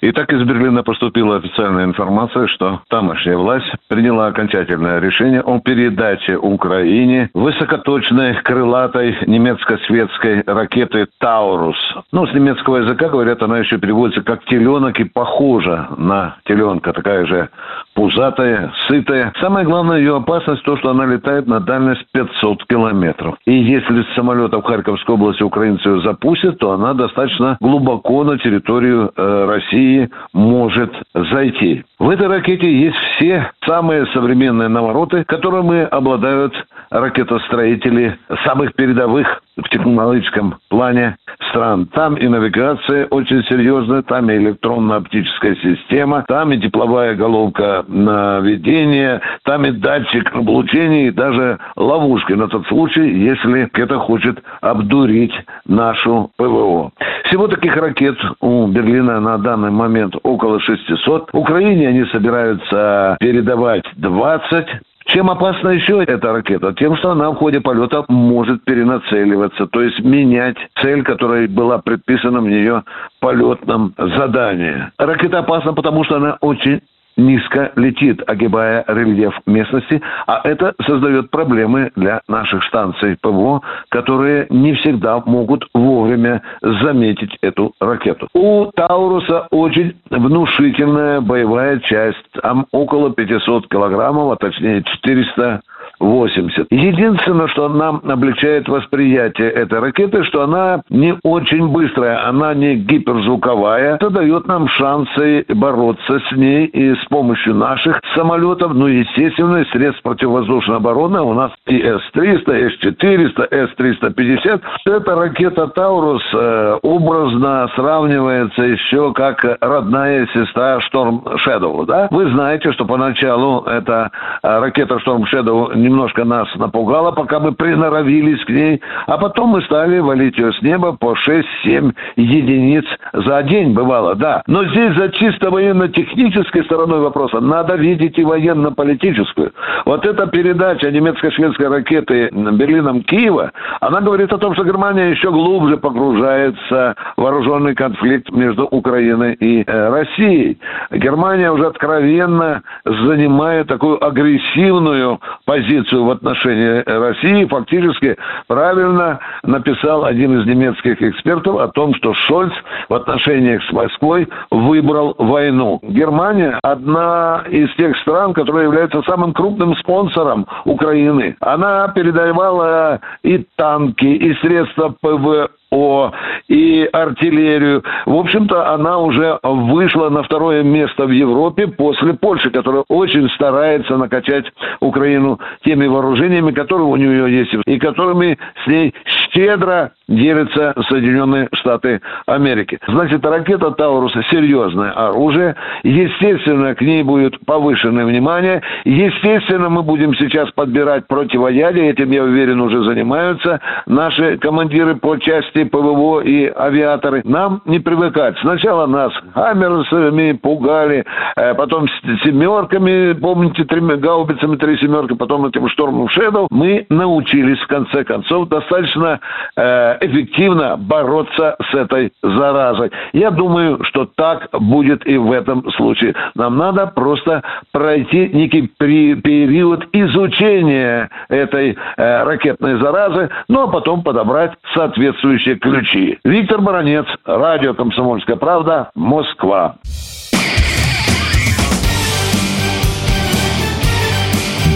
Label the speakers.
Speaker 1: Итак, из Берлина поступила официальная информация, что тамошняя власть приняла окончательное решение о передаче Украине высокоточной крылатой немецко-светской ракеты «Таурус». Ну, с немецкого языка, говорят, она еще переводится как «теленок» и похожа на теленка, такая же пузатая, сытая. Самая главная ее опасность то, что она летает на дальность 500 километров. И если с самолета в Харьковской области украинцы ее запустят, то она достаточно глубоко на территорию э, России может зайти. В этой ракете есть все самые современные навороты, которыми обладают ракетостроители самых передовых в технологическом плане стран. Там и навигация очень серьезная, там и электронно-оптическая система, там и тепловая головка наведения, там и датчик облучения, и даже ловушки на тот случай, если это хочет обдурить нашу ПВО. Всего таких ракет у Берлина на данный момент около 600. Украине они собираются передавать 20. Чем опасна еще эта ракета? Тем, что она в ходе полета может перенацеливаться, то есть менять цель, которая была предписана в нее полетном задании. Ракета опасна, потому что она очень низко летит, огибая рельеф местности, а это создает проблемы для наших станций ПВО, которые не всегда могут вовремя заметить эту ракету. У Тауруса очень внушительная боевая часть, там около 500 килограммов, а точнее 400 80. Единственное, что нам облегчает восприятие этой ракеты, что она не очень быстрая, она не гиперзвуковая. Это дает нам шансы бороться с ней и с помощью наших самолетов, ну, естественно, средств противовоздушной обороны. У нас и С-300, С-400, С-350. Эта ракета «Таурус» э, образно сравнивается еще как родная сестра «Шторм Шэдоу». Да? Вы знаете, что поначалу эта э, ракета «Шторм Шэдоу» немножко нас напугала, пока мы приноровились к ней, а потом мы стали валить ее с неба по 6-7 единиц за день, бывало, да. Но здесь за чисто военно-технической стороной вопроса надо видеть и военно-политическую. Вот эта передача немецко-шведской ракеты Берлином Киева, она говорит о том, что Германия еще глубже погружается в вооруженный конфликт между Украиной и э, Россией. Германия уже откровенно занимает такую агрессивную позицию позицию в отношении России, фактически правильно написал один из немецких экспертов о том, что Шольц в отношениях с Москвой выбрал войну. Германия одна из тех стран, которая является самым крупным спонсором Украины. Она передавала и танки, и средства ПВО о и артиллерию. В общем-то, она уже вышла на второе место в Европе после Польши, которая очень старается накачать Украину теми вооружениями, которые у нее есть, и которыми с ней щедро делятся Соединенные Штаты Америки. Значит, ракета Тауруса серьезное оружие. Естественно, к ней будет повышенное внимание. Естественно, мы будем сейчас подбирать противоядие. Этим, я уверен, уже занимаются наши командиры по части ПВО и авиаторы. Нам не привыкать. Сначала нас хаммерсами пугали, э, потом семерками, помните, тремя гаубицами три семерки, потом этим штормом Шэдоу. Мы научились, в конце концов, достаточно э, эффективно бороться с этой заразой. Я думаю, что так будет и в этом случае. Нам надо просто пройти некий период изучения этой э, ракетной заразы, ну а потом подобрать соответствующие ключи. Виктор Баранец, радио «Комсомольская правда», Москва.